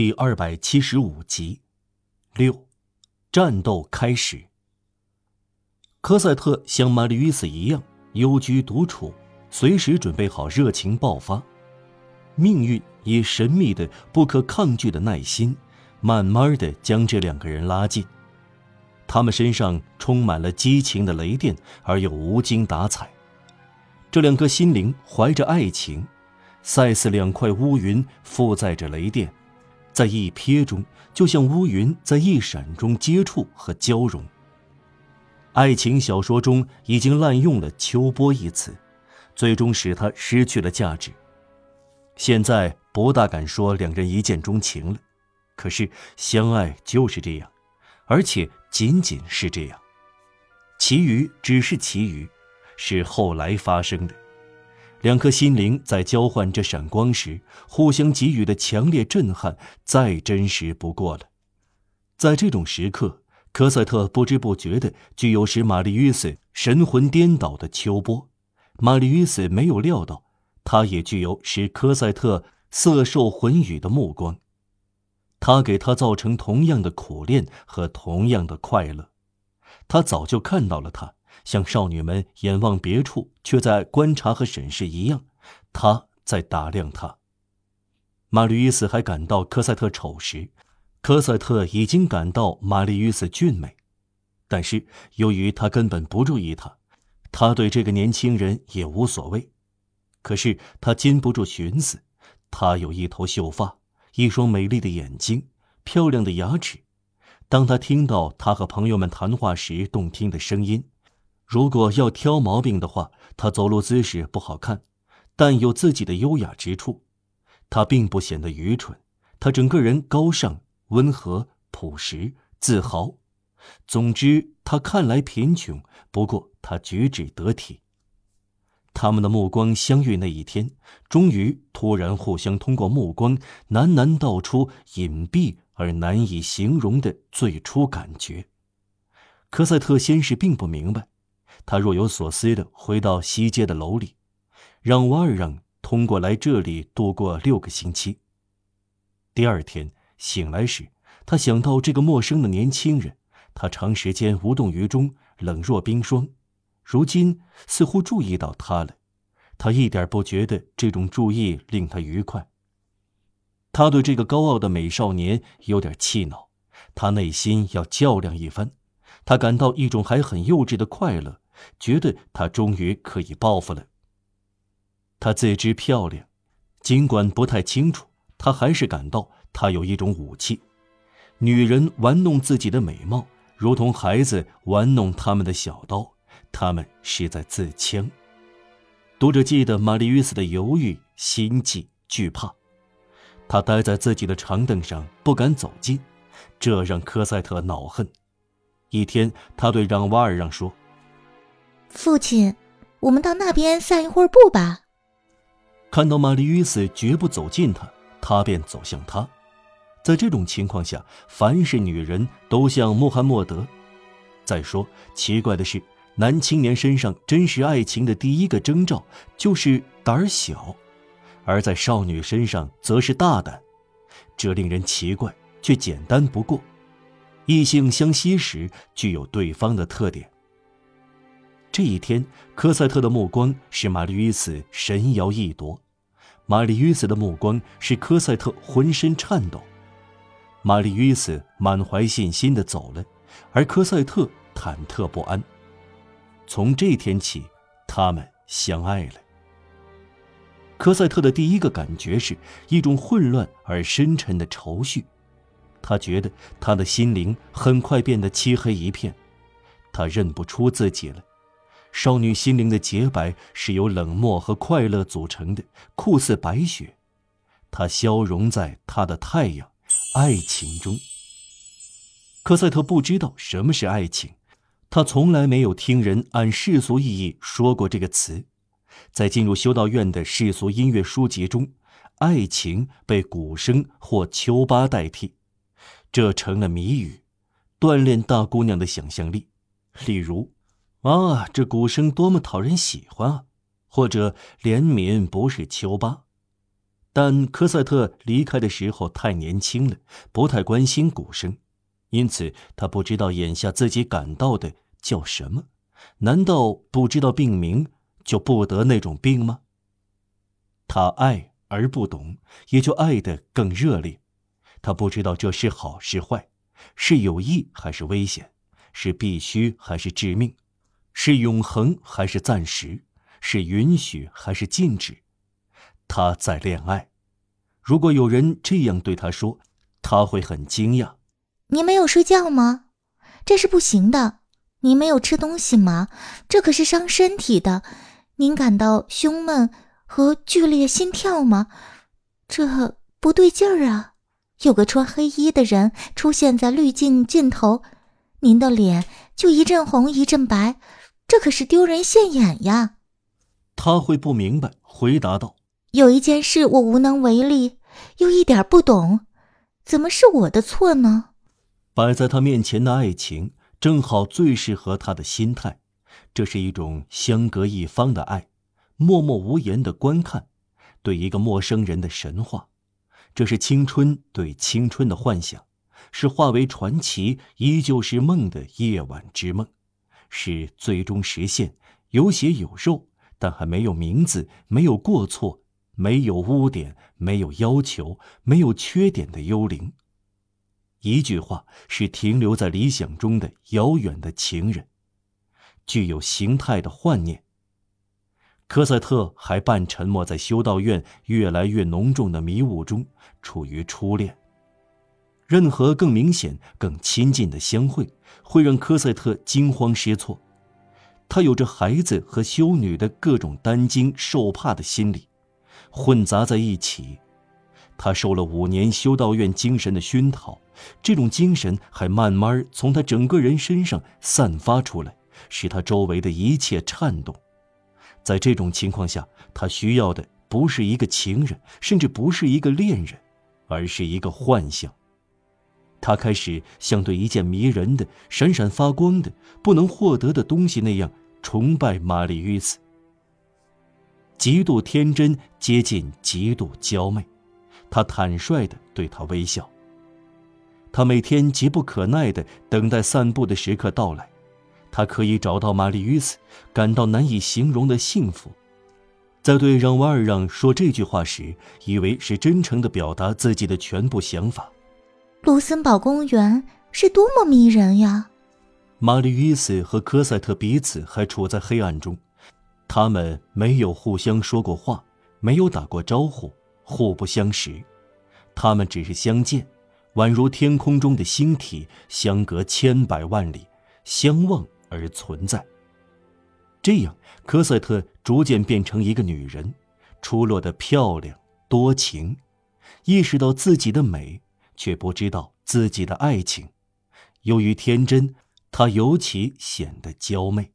第二百七十五集，六，战斗开始。科赛特像玛丽·与斯一样幽居独处，随时准备好热情爆发。命运以神秘的、不可抗拒的耐心，慢慢的将这两个人拉近。他们身上充满了激情的雷电，而又无精打采。这两颗心灵怀着爱情，赛似两块乌云，负载着雷电。在一瞥中，就像乌云在一闪中接触和交融。爱情小说中已经滥用了“秋波”一词，最终使它失去了价值。现在不大敢说两人一见钟情了，可是相爱就是这样，而且仅仅是这样，其余只是其余，是后来发生的。两颗心灵在交换这闪光时，互相给予的强烈震撼，再真实不过了。在这种时刻，科赛特不知不觉地具有使玛丽·约斯神魂颠倒的秋波，玛丽·约斯没有料到，他也具有使科赛特色受魂语的目光。他给他造成同样的苦练和同样的快乐，他早就看到了他。像少女们眼望别处，却在观察和审视一样，他在打量她。玛丽·伊斯还感到科赛特丑时，科赛特已经感到玛丽·伊斯俊美，但是由于他根本不注意她，他对这个年轻人也无所谓。可是他禁不住寻思，他有一头秀发，一双美丽的眼睛，漂亮的牙齿。当他听到他和朋友们谈话时动听的声音。如果要挑毛病的话，他走路姿势不好看，但有自己的优雅之处。他并不显得愚蠢，他整个人高尚、温和、朴实、自豪。总之，他看来贫穷，不过他举止得体。他们的目光相遇那一天，终于突然互相通过目光喃喃道出隐蔽而难以形容的最初感觉。科赛特先是并不明白。他若有所思地回到西街的楼里，让瓦尔让通过来这里度过六个星期。第二天醒来时，他想到这个陌生的年轻人，他长时间无动于衷，冷若冰霜，如今似乎注意到他了。他一点不觉得这种注意令他愉快。他对这个高傲的美少年有点气恼，他内心要较量一番。他感到一种还很幼稚的快乐。觉得她终于可以报复了。她自知漂亮，尽管不太清楚，她还是感到她有一种武器。女人玩弄自己的美貌，如同孩子玩弄他们的小刀，他们是在自戕。读者记得玛丽·与斯的犹豫、心悸、惧怕。她待在自己的长凳上，不敢走近，这让科赛特恼恨。一天，他对让瓦尔让说。父亲，我们到那边散一会儿步吧。看到玛丽·与斯绝不走近他，他便走向他。在这种情况下，凡是女人都像穆罕默德。再说，奇怪的是，男青年身上真实爱情的第一个征兆就是胆小，而在少女身上则是大胆。这令人奇怪，却简单不过。异性相吸时，具有对方的特点。这一天，科赛特的目光使玛丽·与斯神摇意夺，玛丽·与斯的目光使科赛特浑身颤抖。玛丽·与斯满怀信心地走了，而科赛特忐忑不安。从这天起，他们相爱了。科赛特的第一个感觉是一种混乱而深沉的愁绪，他觉得他的心灵很快变得漆黑一片，他认不出自己了。少女心灵的洁白是由冷漠和快乐组成的，酷似白雪。它消融在她的太阳——爱情中。科赛特不知道什么是爱情，他从来没有听人按世俗意义说过这个词。在进入修道院的世俗音乐书籍中，爱情被鼓声或秋巴代替，这成了谜语，锻炼大姑娘的想象力。例如。啊，这鼓声多么讨人喜欢啊！或者怜悯不是丘巴，但科赛特离开的时候太年轻了，不太关心鼓声，因此他不知道眼下自己感到的叫什么。难道不知道病名就不得那种病吗？他爱而不懂，也就爱得更热烈。他不知道这是好是坏，是有益还是危险，是必须还是致命，是永恒还是暂时，是允许还是禁止。他在恋爱。如果有人这样对他说，他会很惊讶。你没有睡觉吗？这是不行的。你没有吃东西吗？这可是伤身体的。您感到胸闷和剧烈心跳吗？这不对劲儿啊！有个穿黑衣的人出现在滤镜尽头，您的脸就一阵红一阵白，这可是丢人现眼呀！他会不明白，回答道。有一件事我无能为力，又一点不懂，怎么是我的错呢？摆在他面前的爱情，正好最适合他的心态。这是一种相隔一方的爱，默默无言的观看，对一个陌生人的神话。这是青春对青春的幻想，是化为传奇依旧是梦的夜晚之梦，是最终实现有血有肉，但还没有名字，没有过错。没有污点，没有要求，没有缺点的幽灵。一句话是停留在理想中的遥远的情人，具有形态的幻念。科赛特还半沉默在修道院越来越浓重的迷雾中，处于初恋。任何更明显、更亲近的相会，会让科赛特惊慌失措。他有着孩子和修女的各种担惊受怕的心理。混杂在一起，他受了五年修道院精神的熏陶，这种精神还慢慢从他整个人身上散发出来，使他周围的一切颤动。在这种情况下，他需要的不是一个情人，甚至不是一个恋人，而是一个幻象。他开始像对一件迷人的、闪闪发光的、不能获得的东西那样崇拜玛丽·与斯。极度天真，接近极度娇媚，他坦率地对她微笑。他每天急不可耐地等待散步的时刻到来，他可以找到玛丽·与斯，感到难以形容的幸福。在对让瓦尔让说这句话时，以为是真诚地表达自己的全部想法。卢森堡公园是多么迷人呀！玛丽·与斯和科赛特彼此还处在黑暗中。他们没有互相说过话，没有打过招呼，互不相识。他们只是相见，宛如天空中的星体，相隔千百万里，相望而存在。这样，科赛特逐渐变成一个女人，出落得漂亮多情，意识到自己的美，却不知道自己的爱情。由于天真，她尤其显得娇媚。